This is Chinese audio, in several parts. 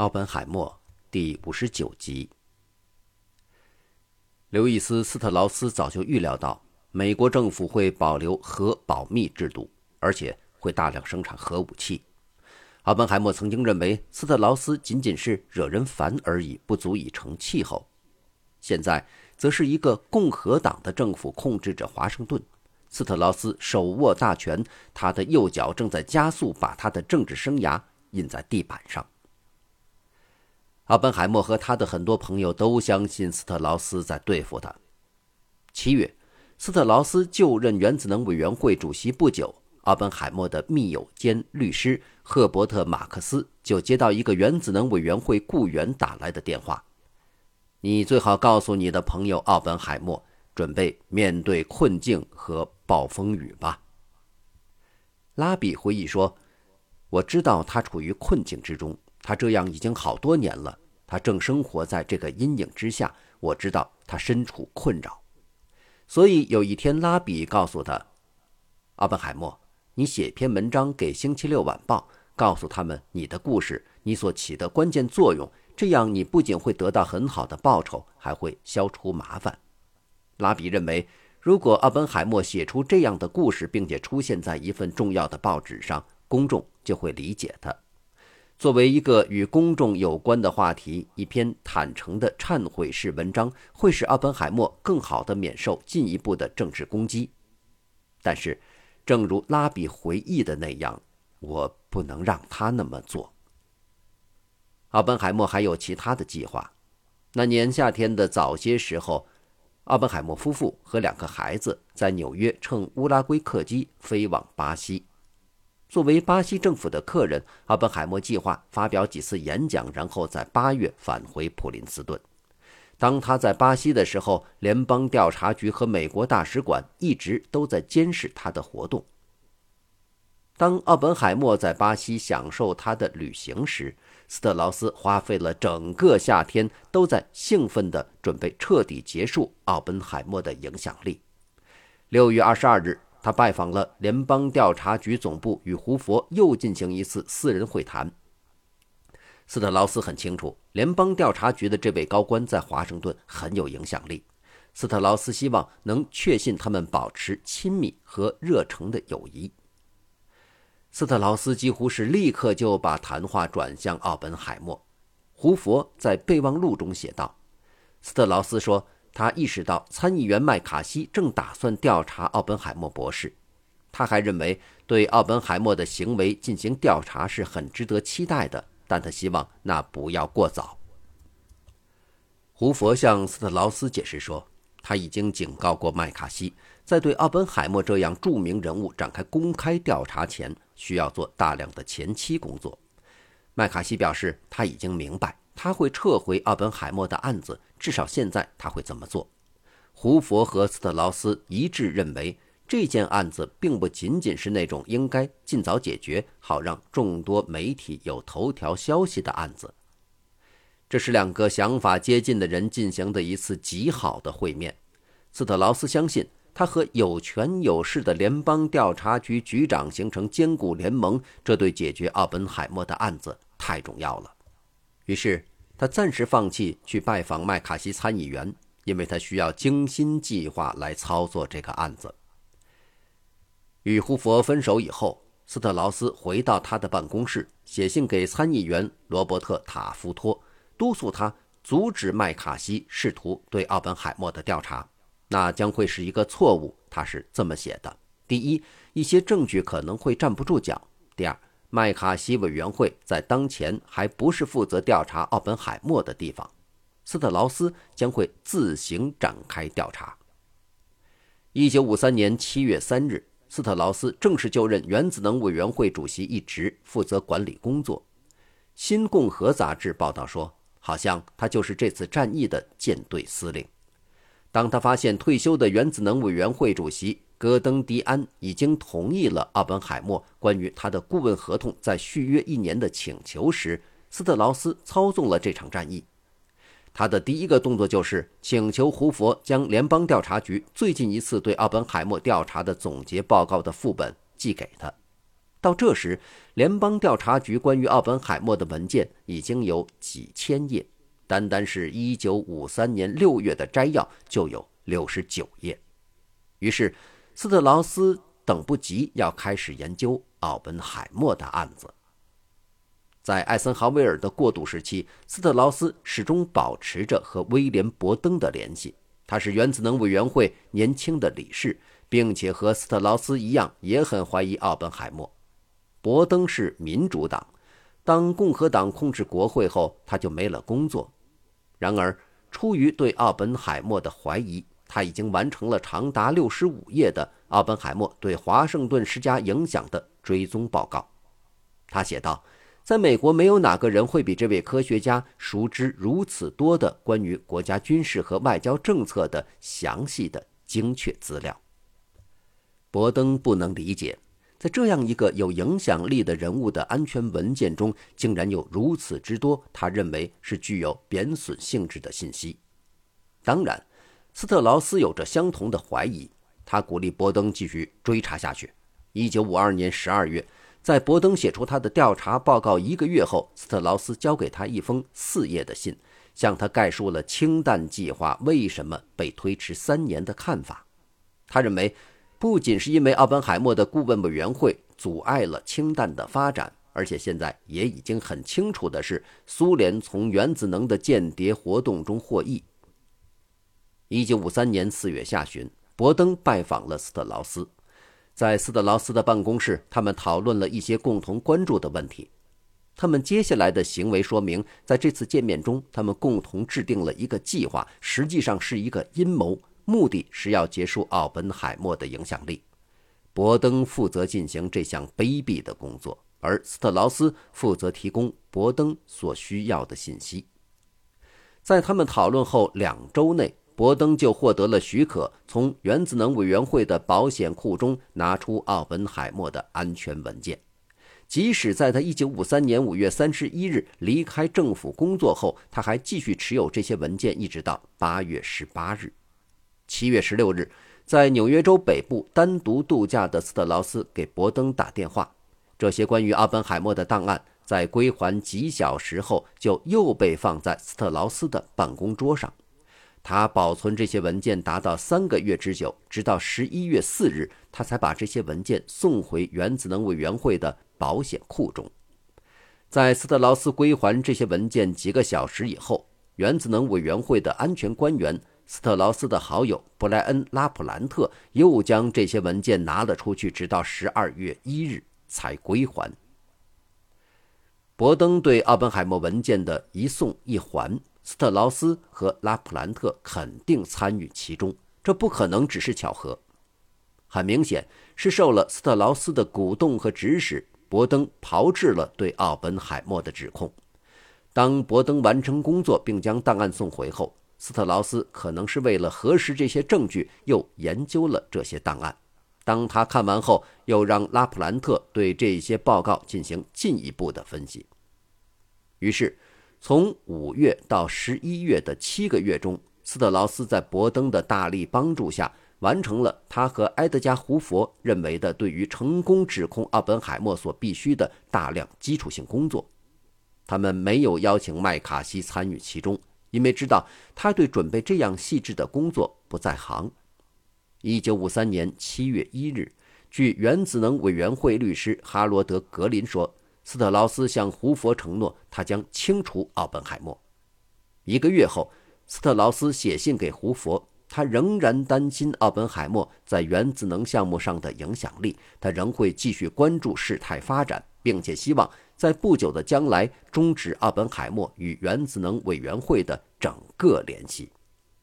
奥本海默第五十九集。刘易斯·斯特劳斯早就预料到美国政府会保留核保密制度，而且会大量生产核武器。奥本海默曾经认为斯特劳斯仅仅是惹人烦而已，不足以成气候。现在，则是一个共和党的政府控制着华盛顿，斯特劳斯手握大权，他的右脚正在加速把他的政治生涯印在地板上。奥本海默和他的很多朋友都相信斯特劳斯在对付他。七月，斯特劳斯就任原子能委员会主席不久，奥本海默的密友兼律师赫伯特·马克思就接到一个原子能委员会雇员打来的电话：“你最好告诉你的朋友奥本海默，准备面对困境和暴风雨吧。”拉比回忆说：“我知道他处于困境之中。”他这样已经好多年了，他正生活在这个阴影之下。我知道他身处困扰，所以有一天，拉比告诉他：“奥本海默，你写篇文章给《星期六晚报》，告诉他们你的故事，你所起的关键作用。这样，你不仅会得到很好的报酬，还会消除麻烦。”拉比认为，如果奥本海默写出这样的故事，并且出现在一份重要的报纸上，公众就会理解他。作为一个与公众有关的话题，一篇坦诚的忏悔式文章会使奥本海默更好地免受进一步的政治攻击。但是，正如拉比回忆的那样，我不能让他那么做。奥本海默还有其他的计划。那年夏天的早些时候，奥本海默夫妇和两个孩子在纽约乘乌拉圭客机飞往巴西。作为巴西政府的客人，奥本海默计划发表几次演讲，然后在八月返回普林斯顿。当他在巴西的时候，联邦调查局和美国大使馆一直都在监视他的活动。当奥本海默在巴西享受他的旅行时，斯特劳斯花费了整个夏天都在兴奋地准备彻底结束奥本海默的影响力。六月二十二日。他拜访了联邦调查局总部，与胡佛又进行一次私人会谈。斯特劳斯很清楚，联邦调查局的这位高官在华盛顿很有影响力。斯特劳斯希望能确信他们保持亲密和热诚的友谊。斯特劳斯几乎是立刻就把谈话转向奥本海默。胡佛在备忘录中写道：“斯特劳斯说。”他意识到参议员麦卡锡正打算调查奥本海默博士，他还认为对奥本海默的行为进行调查是很值得期待的，但他希望那不要过早。胡佛向斯特劳斯解释说，他已经警告过麦卡锡，在对奥本海默这样著名人物展开公开调查前，需要做大量的前期工作。麦卡锡表示，他已经明白。他会撤回奥本海默的案子，至少现在他会这么做。胡佛和斯特劳斯一致认为，这件案子并不仅仅是那种应该尽早解决，好让众多媒体有头条消息的案子。这是两个想法接近的人进行的一次极好的会面。斯特劳斯相信，他和有权有势的联邦调查局局长形成坚固联盟，这对解决奥本海默的案子太重要了。于是。他暂时放弃去拜访麦卡锡参议员，因为他需要精心计划来操作这个案子。与胡佛分手以后，斯特劳斯回到他的办公室，写信给参议员罗伯特·塔夫托，督促他阻止麦卡锡试图对奥本海默的调查。那将会是一个错误。他是这么写的：第一，一些证据可能会站不住脚；第二。麦卡锡委员会在当前还不是负责调查奥本海默的地方，斯特劳斯将会自行展开调查。一九五三年七月三日，斯特劳斯正式就任原子能委员会主席一职，负责管理工作。《新共和》杂志报道说，好像他就是这次战役的舰队司令。当他发现退休的原子能委员会主席。戈登·迪安已经同意了奥本海默关于他的顾问合同在续约一年的请求时，斯特劳斯操纵了这场战役。他的第一个动作就是请求胡佛将联邦调查局最近一次对奥本海默调查的总结报告的副本寄给他。到这时，联邦调查局关于奥本海默的文件已经有几千页，单单是一九五三年六月的摘要就有六十九页。于是，斯特劳斯等不及要开始研究奥本海默的案子。在艾森豪威尔的过渡时期，斯特劳斯始终保持着和威廉·伯登的联系。他是原子能委员会年轻的理事，并且和斯特劳斯一样，也很怀疑奥本海默。伯登是民主党，当共和党控制国会后，他就没了工作。然而，出于对奥本海默的怀疑，他已经完成了长达六十五页的奥本海默对华盛顿施加影响的追踪报告。他写道：“在美国，没有哪个人会比这位科学家熟知如此多的关于国家军事和外交政策的详细的精确资料。”伯登不能理解。在这样一个有影响力的人物的安全文件中，竟然有如此之多他认为是具有贬损性质的信息。当然，斯特劳斯有着相同的怀疑。他鼓励伯登继续追查下去。一九五二年十二月，在伯登写出他的调查报告一个月后，斯特劳斯交给他一封四页的信，向他概述了氢弹计划为什么被推迟三年的看法。他认为。不仅是因为奥本海默的顾问委员会阻碍了氢弹的发展，而且现在也已经很清楚的是，苏联从原子能的间谍活动中获益。一九五三年四月下旬，伯登拜访了斯特劳斯，在斯特劳斯的办公室，他们讨论了一些共同关注的问题。他们接下来的行为说明，在这次见面中，他们共同制定了一个计划，实际上是一个阴谋。目的是要结束奥本海默的影响力。伯登负责进行这项卑鄙的工作，而斯特劳斯负责提供伯登所需要的信息。在他们讨论后两周内，伯登就获得了许可，从原子能委员会的保险库中拿出奥本海默的安全文件。即使在他1953年5月31日离开政府工作后，他还继续持有这些文件，一直到8月18日。七月十六日，在纽约州北部单独度假的斯特劳斯给伯登打电话。这些关于阿本海默的档案，在归还几小时后，就又被放在斯特劳斯的办公桌上。他保存这些文件达到三个月之久，直到十一月四日，他才把这些文件送回原子能委员会的保险库中。在斯特劳斯归还这些文件几个小时以后，原子能委员会的安全官员。斯特劳斯的好友布莱恩·拉普兰特又将这些文件拿了出去，直到十二月一日才归还。伯登对奥本海默文件的一送一还，斯特劳斯和拉普兰特肯定参与其中，这不可能只是巧合。很明显，是受了斯特劳斯的鼓动和指使，伯登炮制了对奥本海默的指控。当伯登完成工作并将档案送回后，斯特劳斯可能是为了核实这些证据，又研究了这些档案。当他看完后，又让拉普兰特对这些报告进行进一步的分析。于是，从五月到十一月的七个月中，斯特劳斯在伯登的大力帮助下，完成了他和埃德加·胡佛认为的对于成功指控奥本海默所必须的大量基础性工作。他们没有邀请麦卡锡参与其中。因为知道他对准备这样细致的工作不在行。一九五三年七月一日，据原子能委员会律师哈罗德·格林说，斯特劳斯向胡佛承诺，他将清除奥本海默。一个月后，斯特劳斯写信给胡佛，他仍然担心奥本海默在原子能项目上的影响力，他仍会继续关注事态发展，并且希望。在不久的将来，终止奥本海默与原子能委员会的整个联系。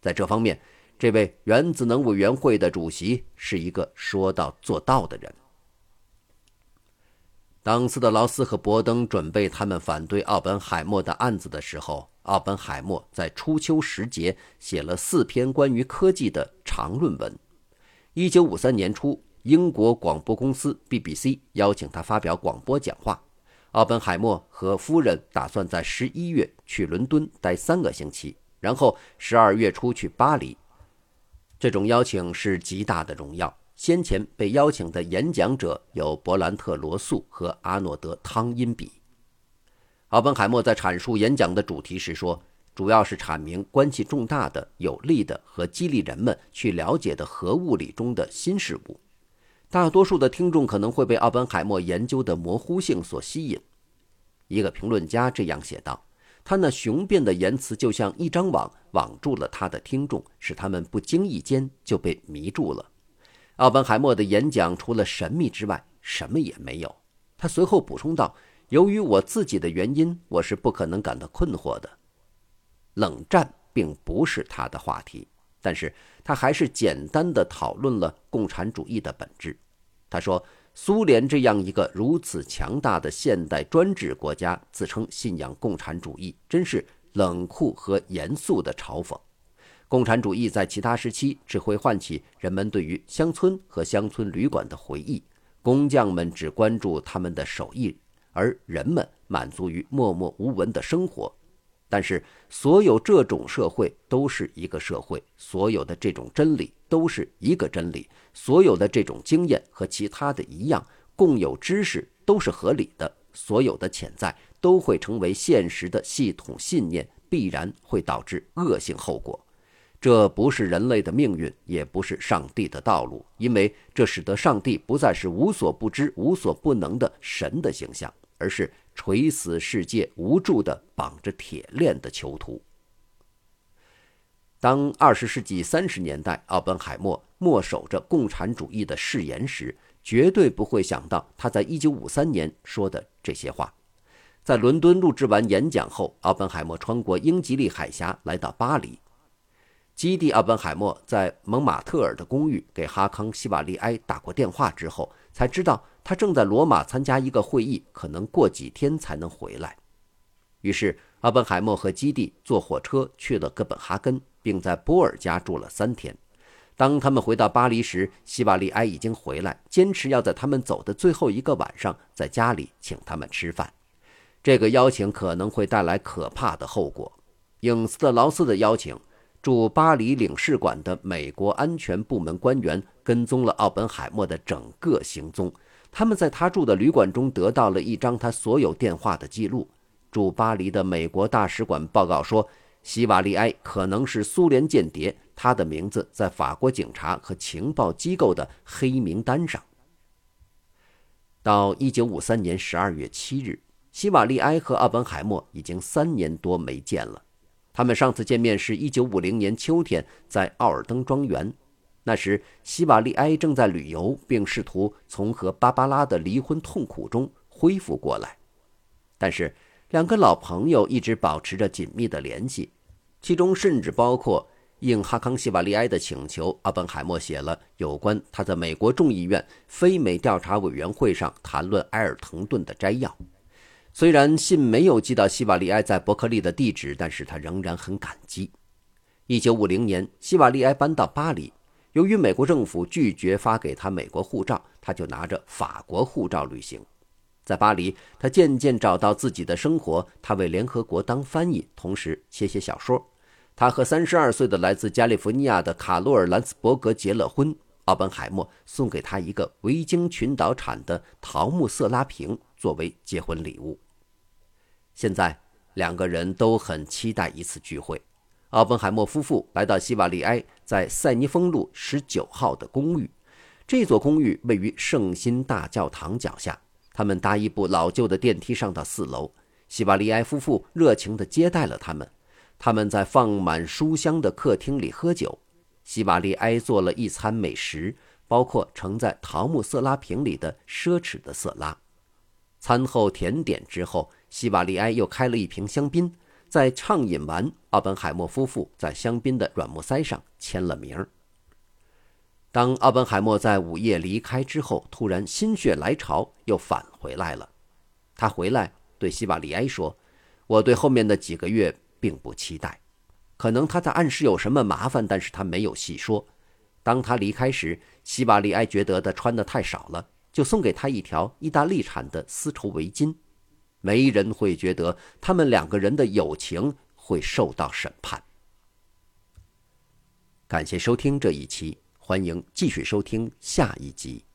在这方面，这位原子能委员会的主席是一个说到做到的人。当斯特劳斯和伯登准备他们反对奥本海默的案子的时候，奥本海默在初秋时节写了四篇关于科技的长论文。一九五三年初，英国广播公司 BBC 邀请他发表广播讲话。奥本海默和夫人打算在十一月去伦敦待三个星期，然后十二月初去巴黎。这种邀请是极大的荣耀，先前被邀请的演讲者有伯兰特·罗素和阿诺德·汤因比。奥本海默在阐述演讲的主题时说，主要是阐明关系重大的、有利的和激励人们去了解的核物理中的新事物。大多数的听众可能会被奥本海默研究的模糊性所吸引。一个评论家这样写道。他那雄辩的言辞就像一张网，网住了他的听众，使他们不经意间就被迷住了。奥本海默的演讲除了神秘之外，什么也没有。他随后补充道：“由于我自己的原因，我是不可能感到困惑的。”冷战并不是他的话题，但是他还是简单的讨论了共产主义的本质。他说。苏联这样一个如此强大的现代专制国家，自称信仰共产主义，真是冷酷和严肃的嘲讽。共产主义在其他时期只会唤起人们对于乡村和乡村旅馆的回忆，工匠们只关注他们的手艺，而人们满足于默默无闻的生活。但是，所有这种社会都是一个社会，所有的这种真理都是一个真理，所有的这种经验和其他的一样，共有知识都是合理的，所有的潜在都会成为现实的系统信念，必然会导致恶性后果。这不是人类的命运，也不是上帝的道路，因为这使得上帝不再是无所不知、无所不能的神的形象，而是。垂死世界无助的绑着铁链的囚徒。当二十世纪三十年代奥本海默默守着共产主义的誓言时，绝对不会想到他在一九五三年说的这些话。在伦敦录制完演讲后，奥本海默穿过英吉利海峡来到巴黎。基地奥本海默在蒙马特尔的公寓给哈康·西瓦利埃打过电话之后，才知道。他正在罗马参加一个会议，可能过几天才能回来。于是，奥本海默和基地坐火车去了哥本哈根，并在波尔家住了三天。当他们回到巴黎时，希瓦利埃已经回来，坚持要在他们走的最后一个晚上在家里请他们吃饭。这个邀请可能会带来可怕的后果。影斯特劳斯的邀请，驻巴黎领事馆的美国安全部门官员跟踪了奥本海默的整个行踪。他们在他住的旅馆中得到了一张他所有电话的记录。驻巴黎的美国大使馆报告说，希瓦利埃可能是苏联间谍，他的名字在法国警察和情报机构的黑名单上。到1953年12月7日，希瓦利埃和奥本海默已经三年多没见了。他们上次见面是一9 5 0年秋天在奥尔登庄园。那时，希瓦利埃正在旅游，并试图从和芭芭拉的离婚痛苦中恢复过来。但是，两个老朋友一直保持着紧密的联系，其中甚至包括应哈康·希瓦利埃的请求，阿本海默写了有关他在美国众议院非美调查委员会上谈论埃尔滕顿的摘要。虽然信没有寄到希瓦利埃在伯克利的地址，但是他仍然很感激。一九五零年，希瓦利埃搬到巴黎。由于美国政府拒绝发给他美国护照，他就拿着法国护照旅行。在巴黎，他渐渐找到自己的生活。他为联合国当翻译，同时写写小说。他和三十二岁的来自加利福尼亚的卡洛尔·兰斯伯格结了婚。奥本海默送给他一个维京群岛产的桃木色拉瓶作为结婚礼物。现在，两个人都很期待一次聚会。奥本海默夫妇来到西瓦利埃在塞尼丰路十九号的公寓，这座公寓位于圣心大教堂脚下。他们搭一部老旧的电梯上到四楼，西瓦利埃夫妇热情地接待了他们。他们在放满书香的客厅里喝酒。西瓦利埃做了一餐美食，包括盛在桃木色拉瓶里的奢侈的色拉。餐后甜点之后，西瓦利埃又开了一瓶香槟。在畅饮完，奥本海默夫妇在香槟的软木塞上签了名。当奥本海默在午夜离开之后，突然心血来潮又返回来了。他回来对希瓦利埃说：“我对后面的几个月并不期待，可能他在暗示有什么麻烦，但是他没有细说。”当他离开时，希瓦利埃觉得他穿的太少了，就送给他一条意大利产的丝绸围巾。没人会觉得他们两个人的友情会受到审判。感谢收听这一期。欢迎继续收听下一集。